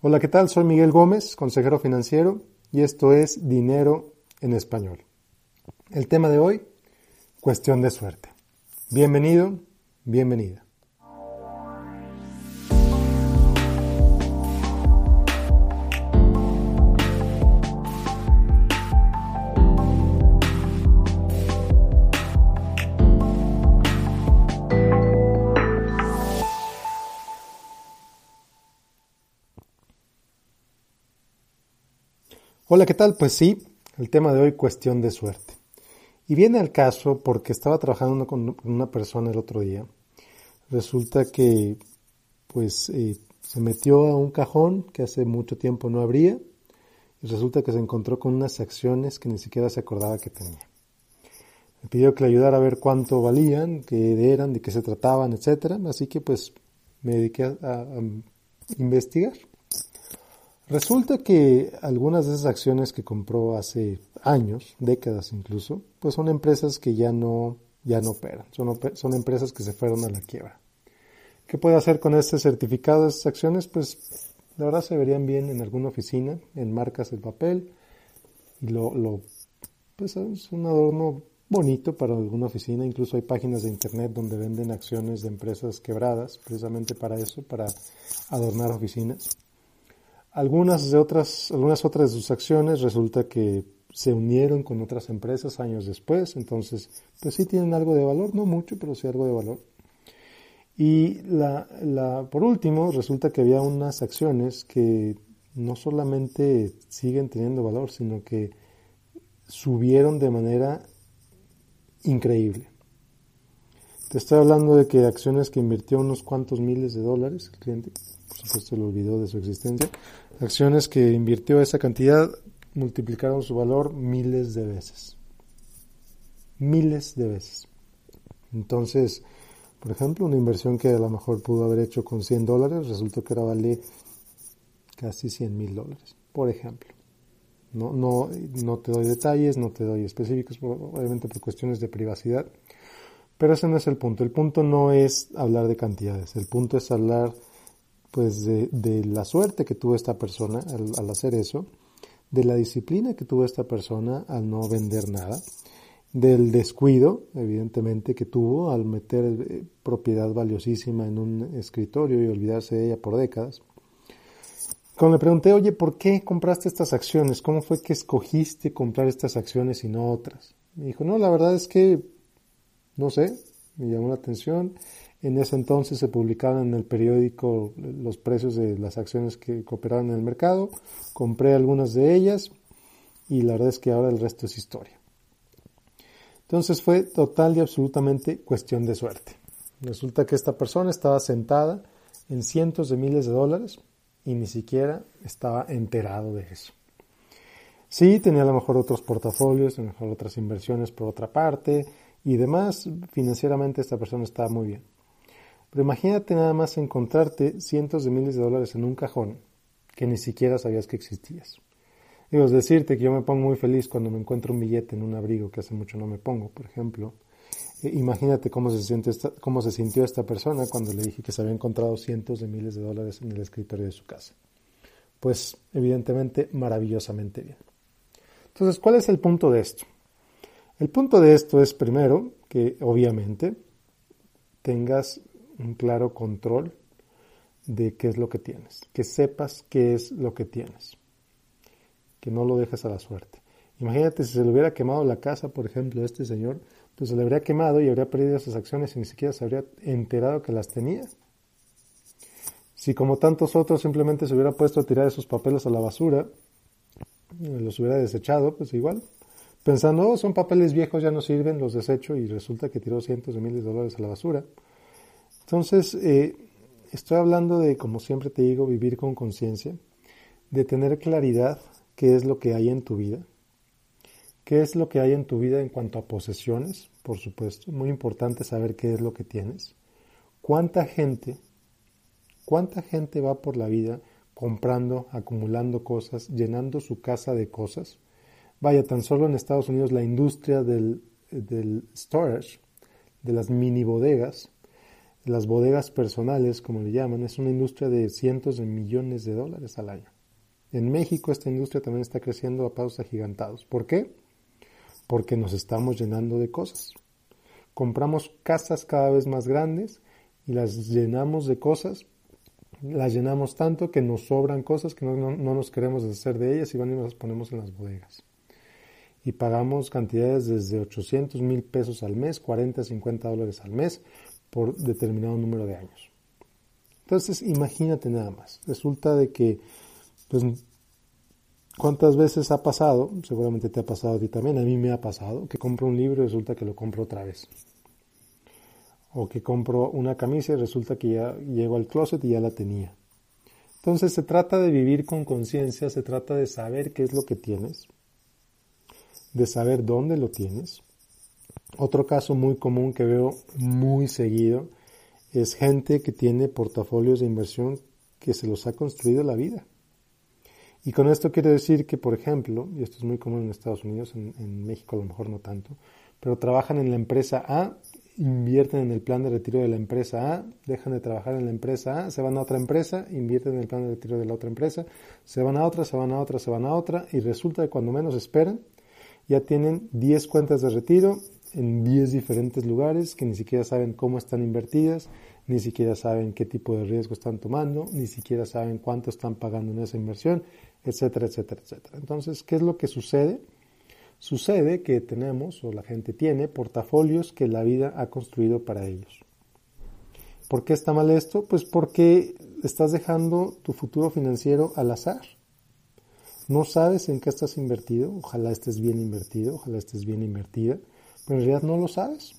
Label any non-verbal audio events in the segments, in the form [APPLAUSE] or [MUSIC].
Hola, ¿qué tal? Soy Miguel Gómez, consejero financiero, y esto es Dinero en Español. El tema de hoy, cuestión de suerte. Bienvenido, bienvenida. Hola, ¿qué tal? Pues sí, el tema de hoy, cuestión de suerte. Y viene al caso porque estaba trabajando con una persona el otro día. Resulta que, pues, eh, se metió a un cajón que hace mucho tiempo no abría y resulta que se encontró con unas acciones que ni siquiera se acordaba que tenía. Me pidió que le ayudara a ver cuánto valían, qué eran, de qué se trataban, etcétera. Así que, pues, me dediqué a investigar. Resulta que algunas de esas acciones que compró hace años, décadas incluso, pues son empresas que ya no, ya no operan, son, son empresas que se fueron a la quiebra. ¿Qué puede hacer con este certificado de acciones? Pues la verdad se verían bien en alguna oficina, en marcas de papel, y lo, lo pues es un adorno bonito para alguna oficina, incluso hay páginas de internet donde venden acciones de empresas quebradas, precisamente para eso, para adornar oficinas. Algunas de otras, algunas otras de sus acciones resulta que se unieron con otras empresas años después, entonces, pues sí tienen algo de valor, no mucho, pero sí algo de valor. Y la, la, por último, resulta que había unas acciones que no solamente siguen teniendo valor, sino que subieron de manera increíble. Te estoy hablando de que acciones que invirtió unos cuantos miles de dólares el cliente, por supuesto le olvidó de su existencia, acciones que invirtió esa cantidad multiplicaron su valor miles de veces. Miles de veces. Entonces, por ejemplo, una inversión que a lo mejor pudo haber hecho con 100 dólares, resultó que ahora vale casi 100 mil dólares, por ejemplo. No, no, no te doy detalles, no te doy específicos, obviamente por cuestiones de privacidad, pero ese no es el punto. El punto no es hablar de cantidades, el punto es hablar pues de, de la suerte que tuvo esta persona al, al, hacer eso, de la disciplina que tuvo esta persona al no vender nada, del descuido, evidentemente, que tuvo al meter eh, propiedad valiosísima en un escritorio y olvidarse de ella por décadas. Cuando le pregunté, oye, ¿por qué compraste estas acciones? ¿Cómo fue que escogiste comprar estas acciones y no otras? Me dijo, no, la verdad es que, no sé, me llamó la atención en ese entonces se publicaban en el periódico los precios de las acciones que cooperaban en el mercado. Compré algunas de ellas y la verdad es que ahora el resto es historia. Entonces fue total y absolutamente cuestión de suerte. Resulta que esta persona estaba sentada en cientos de miles de dólares y ni siquiera estaba enterado de eso. Sí, tenía a lo mejor otros portafolios, a lo mejor otras inversiones por otra parte y demás. Financieramente esta persona estaba muy bien. Pero imagínate nada más encontrarte cientos de miles de dólares en un cajón que ni siquiera sabías que existías. Digo, es decirte que yo me pongo muy feliz cuando me encuentro un billete en un abrigo que hace mucho no me pongo, por ejemplo. Eh, imagínate cómo se, cómo se sintió esta persona cuando le dije que se había encontrado cientos de miles de dólares en el escritorio de su casa. Pues evidentemente maravillosamente bien. Entonces, ¿cuál es el punto de esto? El punto de esto es primero que obviamente tengas un claro control de qué es lo que tienes, que sepas qué es lo que tienes, que no lo dejes a la suerte. Imagínate si se le hubiera quemado la casa, por ejemplo, a este señor, pues se le habría quemado y habría perdido esas acciones y ni siquiera se habría enterado que las tenía. Si como tantos otros simplemente se hubiera puesto a tirar esos papeles a la basura, los hubiera desechado, pues igual, pensando, oh, son papeles viejos, ya no sirven, los desecho y resulta que tiró cientos de miles de dólares a la basura. Entonces, eh, estoy hablando de, como siempre te digo, vivir con conciencia, de tener claridad qué es lo que hay en tu vida, qué es lo que hay en tu vida en cuanto a posesiones, por supuesto, muy importante saber qué es lo que tienes, cuánta gente, cuánta gente va por la vida comprando, acumulando cosas, llenando su casa de cosas. Vaya, tan solo en Estados Unidos la industria del, del storage, de las mini bodegas, las bodegas personales, como le llaman, es una industria de cientos de millones de dólares al año. En México esta industria también está creciendo a pasos agigantados. ¿Por qué? Porque nos estamos llenando de cosas. Compramos casas cada vez más grandes y las llenamos de cosas, las llenamos tanto que nos sobran cosas que no, nos queremos deshacer de ellas y van y las ponemos en las bodegas. Y pagamos cantidades desde 800 mil pesos al mes, 40, 50 dólares al mes por determinado número de años. Entonces, imagínate nada más. Resulta de que, pues, ¿cuántas veces ha pasado? Seguramente te ha pasado a ti también, a mí me ha pasado, que compro un libro y resulta que lo compro otra vez. O que compro una camisa y resulta que ya llego al closet y ya la tenía. Entonces se trata de vivir con conciencia, se trata de saber qué es lo que tienes, de saber dónde lo tienes, otro caso muy común que veo muy seguido es gente que tiene portafolios de inversión que se los ha construido la vida. Y con esto quiero decir que, por ejemplo, y esto es muy común en Estados Unidos, en, México a lo mejor no tanto, pero trabajan en la empresa A, invierten en el plan de retiro de la empresa A, dejan de trabajar en la empresa A, se van a otra empresa, invierten en el plan de retiro de la otra empresa, se van a otra, se van a otra, se van a otra, y resulta que cuando menos esperan, ya tienen 10 cuentas de retiro en 10 diferentes lugares que ni siquiera saben cómo están invertidas, ni siquiera saben qué tipo de riesgo están tomando, ni siquiera saben cuánto están pagando en esa inversión, etcétera, etcétera, etcétera. Entonces, ¿qué es lo que sucede? Sucede que tenemos, o la gente tiene, portafolios que la vida ha construido para ellos. ¿Por qué está mal esto? Pues porque estás dejando tu futuro financiero al azar. No sabes en qué estás invertido, ojalá estés bien invertido, ojalá estés bien invertida pero en realidad no lo sabes.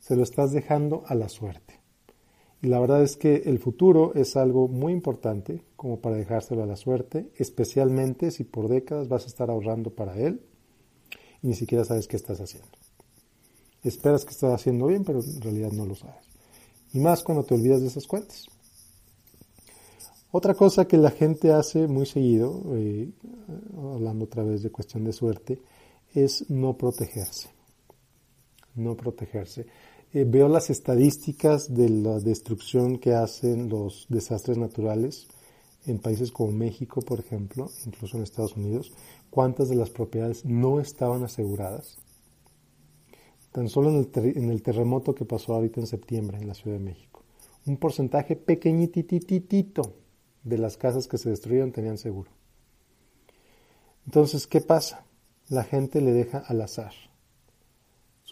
Se lo estás dejando a la suerte. Y la verdad es que el futuro es algo muy importante como para dejárselo a la suerte, especialmente si por décadas vas a estar ahorrando para él y ni siquiera sabes qué estás haciendo. Esperas que estás haciendo bien, pero en realidad no lo sabes. Y más cuando te olvidas de esas cuentas. Otra cosa que la gente hace muy seguido, eh, hablando otra vez de cuestión de suerte, es no protegerse no protegerse. Eh, veo las estadísticas de la destrucción que hacen los desastres naturales en países como México, por ejemplo, incluso en Estados Unidos, cuántas de las propiedades no estaban aseguradas. Tan solo en el, el terremoto que pasó ahorita en septiembre en la Ciudad de México, un porcentaje pequeñitititito de las casas que se destruyeron tenían seguro. Entonces, ¿qué pasa? La gente le deja al azar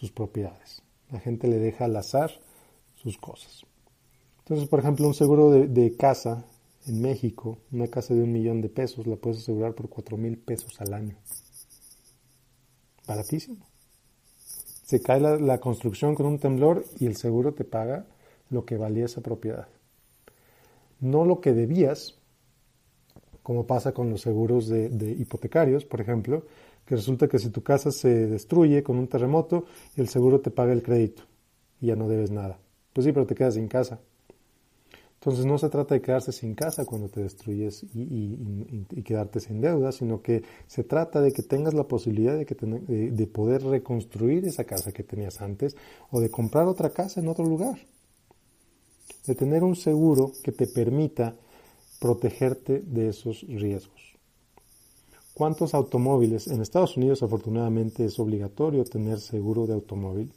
sus propiedades. La gente le deja al azar sus cosas. Entonces, por ejemplo, un seguro de, casa en México, una casa de un millón de pesos, la puedes asegurar por cuatro mil pesos al año. Baratísimo. Se cae la, la, construcción con un temblor y el seguro te paga lo que valía esa propiedad. No lo que debías, como pasa con los seguros de, hipotecarios, por ejemplo, que resulta que si tu casa se destruye con un terremoto, el seguro te paga el crédito y ya no debes nada. Pues sí, pero te quedas sin casa. Entonces no se trata de quedarse sin casa cuando te destruyes y, quedarte sin deuda, sino que se trata de que tengas la posibilidad de, que de poder reconstruir esa casa que tenías antes o de comprar otra casa en otro lugar. De tener un seguro que te permita protegerte de esos riesgos. ¿Cuántos automóviles? En Estados Unidos afortunadamente es obligatorio tener seguro de automóvil.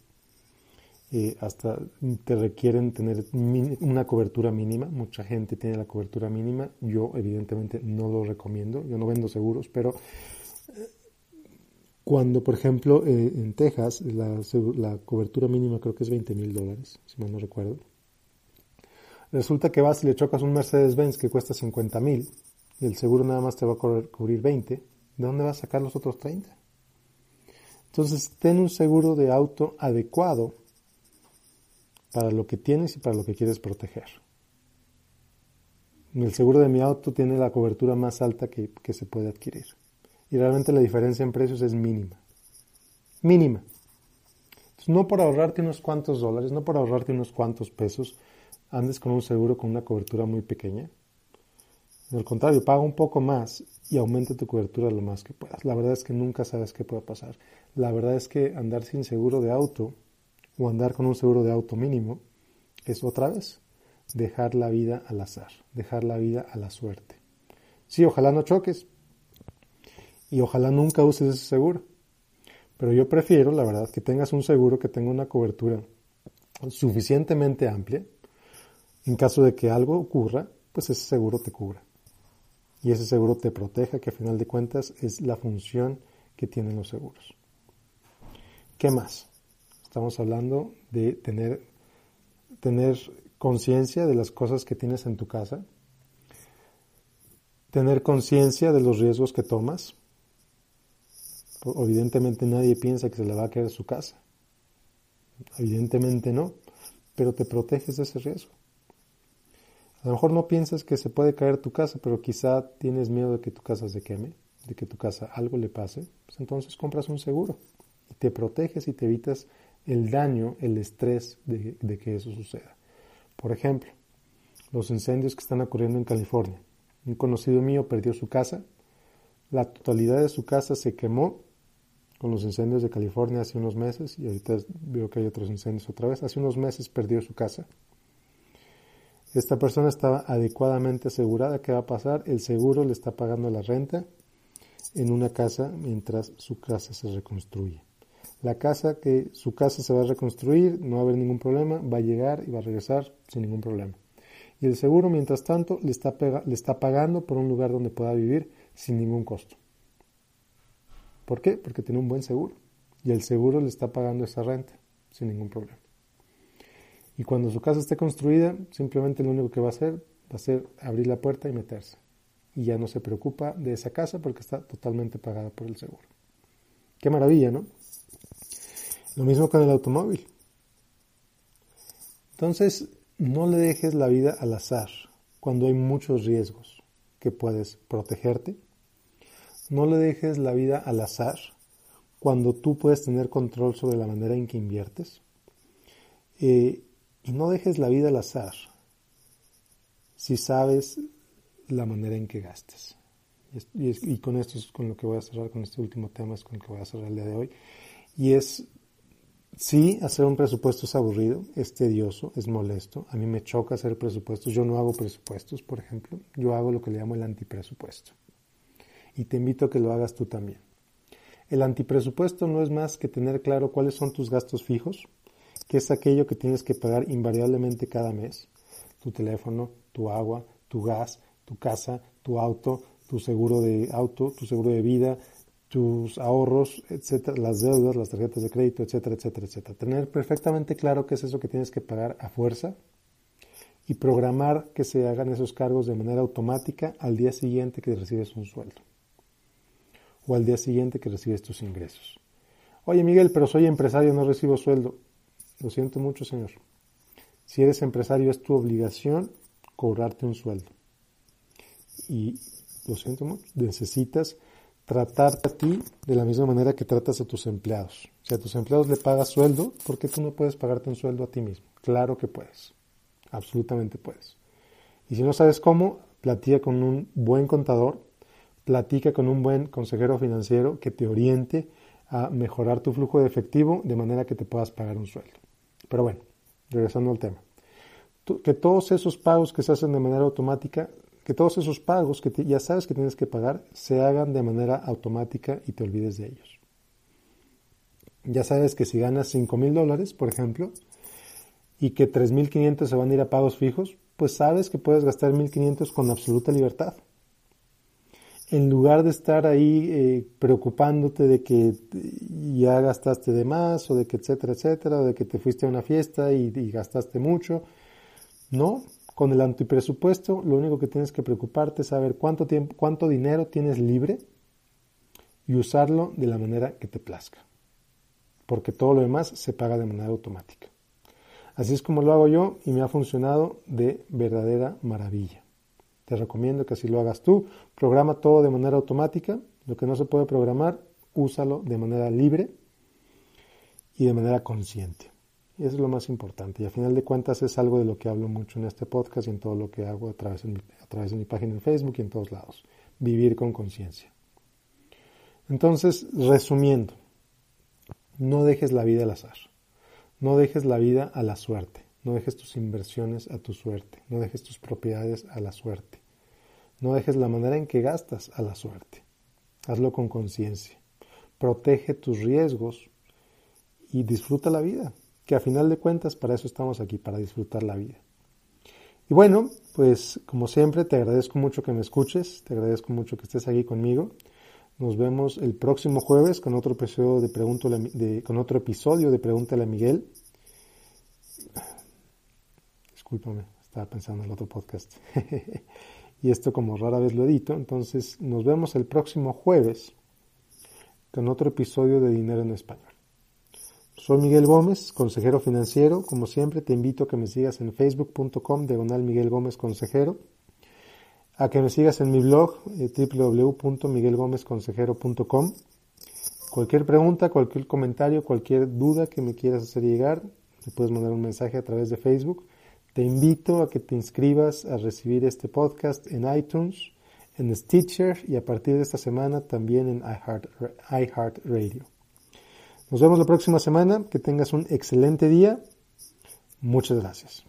Eh, hasta te requieren tener una cobertura mínima. Mucha gente tiene la cobertura mínima. Yo evidentemente no lo recomiendo. Yo no vendo seguros, pero eh, cuando, por ejemplo, eh, en Texas la, la, cobertura mínima creo que es 20 mil dólares, si mal no recuerdo. Resulta que vas y le chocas un Mercedes-Benz que cuesta 50 mil y el seguro nada más te va a cubrir 20, ¿de dónde vas a sacar los otros 30? Entonces, ten un seguro de auto adecuado para lo que tienes y para lo que quieres proteger. El seguro de mi auto tiene la cobertura más alta que, se puede adquirir. Y realmente la diferencia en precios es mínima. Mínima. No por ahorrarte unos cuantos dólares, no por ahorrarte unos cuantos pesos, andes con un seguro con una cobertura muy pequeña al contrario, paga un poco más y aumenta tu cobertura lo más que puedas. La verdad es que nunca sabes qué puede pasar. La verdad es que andar sin seguro de auto o andar con un seguro de auto mínimo es otra vez dejar la vida al azar, dejar la vida a la suerte. Sí, ojalá no choques y ojalá nunca uses ese seguro. Pero yo prefiero, la verdad, que tengas un seguro que tenga una cobertura suficientemente amplia. En caso de que algo ocurra, pues ese seguro te cubra. Y ese seguro te proteja, que a final de cuentas es la función que tienen los seguros. ¿Qué más? Estamos hablando de tener, tener conciencia de las cosas que tienes en tu casa, tener conciencia de los riesgos que tomas. Evidentemente nadie piensa que se le va a caer su casa. Evidentemente no, pero te proteges de ese riesgo. A lo mejor no piensas que se puede caer tu casa, pero quizá tienes miedo de que tu casa se queme, de que tu casa algo le pase, pues entonces compras un seguro y te proteges y te evitas el daño, el estrés de, que eso suceda. Por ejemplo, los incendios que están ocurriendo en California. Un conocido mío perdió su casa, la totalidad de su casa se quemó con los incendios de California hace unos meses y ahorita veo que hay otros incendios otra vez. Hace unos meses perdió su casa. Esta persona estaba adecuadamente asegurada que va a pasar, el seguro le está pagando la renta en una casa mientras su casa se reconstruye la casa que su casa se va a reconstruir, no va a haber ningún problema, va a llegar y va a regresar sin ningún problema. Y el seguro, mientras tanto, le está, le está pagando por un lugar donde pueda vivir sin ningún costo. ¿Por qué? Porque tiene un buen seguro. Y el seguro le está pagando esa renta sin ningún problema. Y cuando su casa esté construida, simplemente lo único que va a hacer va a ser abrir la puerta y meterse. Y ya no se preocupa de esa casa porque está totalmente pagada por el seguro. Qué maravilla, ¿no? Lo mismo con el automóvil. Entonces, no le dejes la vida al azar cuando hay muchos riesgos que puedes protegerte. No le dejes la vida al azar cuando tú puedes tener control sobre la manera en que inviertes. Eh, y no dejes la vida al azar si sabes la manera en que gastes. Y, y, con esto es con lo que voy a cerrar, con este último tema es con el que voy a cerrar el día de hoy. Y es Sí, hacer un presupuesto es aburrido, es tedioso, es molesto. A mí me choca hacer presupuestos. Yo no hago presupuestos, por ejemplo. Yo hago lo que le llamo el antipresupuesto. Y te invito a que lo hagas tú también. El antipresupuesto no es más que tener claro cuáles son tus gastos fijos, que es aquello que tienes que pagar invariablemente cada mes. Tu teléfono, tu agua, tu gas, tu casa, tu auto, tu seguro de auto, tu seguro de vida, tus ahorros, etcétera, las deudas, las tarjetas de crédito, etcétera, etcétera, etcétera. Tener perfectamente claro qué es eso que tienes que pagar a fuerza y programar que se hagan esos cargos de manera automática al día siguiente que recibes un sueldo o al día siguiente que recibes tus ingresos. Oye Miguel, pero soy empresario, no recibo sueldo. Lo siento mucho, señor. Si eres empresario es tu obligación cobrarte un sueldo. Y lo siento mucho, necesitas tratarte a ti de la misma manera que tratas a tus empleados. Si a tus empleados le pagas sueldo, ¿por qué tú no puedes pagarte un sueldo a ti mismo? Claro que puedes, absolutamente puedes. Y si no sabes cómo, platica con un buen contador, platica con un buen consejero financiero que te oriente a mejorar tu flujo de efectivo de manera que te puedas pagar un sueldo. Pero bueno, regresando al tema. Que todos esos pagos que se hacen de manera automática que todos esos pagos que ya sabes que tienes que pagar se hagan de manera automática y te olvides de ellos. Ya sabes que si ganas 5 mil dólares, por ejemplo, y que 3.500 se van a ir a pagos fijos, pues sabes que puedes gastar 1.500 con absoluta libertad. En lugar de estar ahí eh, preocupándote de que ya gastaste de más o de que etcétera, etcétera, o de que te fuiste a una fiesta y gastaste mucho, no, con el antipresupuesto, lo único que tienes que preocuparte es saber cuánto, tiempo, cuánto dinero tienes libre y usarlo de la manera que te plazca. Porque todo lo demás se paga de manera automática. Así es como lo hago yo y me ha funcionado de verdadera maravilla. Te recomiendo que así lo hagas tú. Programa todo de manera automática. Lo que no se puede programar, úsalo de manera libre y de manera consciente. Y eso es lo más importante. Y a final de cuentas es algo de lo que hablo mucho en este podcast y en todo lo que hago a través de mi, a través de mi página en Facebook y en todos lados. Vivir con conciencia. Entonces, resumiendo, no dejes la vida al azar. No dejes la vida a la suerte. No dejes tus inversiones a tu suerte. No dejes tus propiedades a la suerte. No dejes la manera en que gastas a la suerte. Hazlo con conciencia. Protege tus riesgos y disfruta la vida, que a final de cuentas para eso estamos aquí, para disfrutar la vida. Y bueno, pues como siempre te agradezco mucho que me escuches, te agradezco mucho que estés aquí conmigo. Nos vemos el próximo jueves con otro episodio de, Pregúntale, de, con otro episodio de Pregúntale a Miguel. Estaba pensando en el otro podcast. [LAUGHS] y esto como rara vez lo edito, entonces nos vemos el próximo jueves con otro episodio de Dinero en Español. Soy Miguel Gómez, consejero financiero. Como siempre, te invito a que me sigas en facebook.com diagonal Miguel Gómez Consejero, a que me sigas en mi blog eh, www.miguelgomezconsejero.com. Cualquier pregunta, cualquier comentario, cualquier duda que me quieras hacer llegar, me puedes mandar un mensaje a través de Facebook. Te invito a que te inscribas a recibir este podcast en iTunes, en Stitcher y a partir de esta semana también en iHeartRadio. Nos vemos la próxima semana. Que tengas un excelente día. Muchas gracias.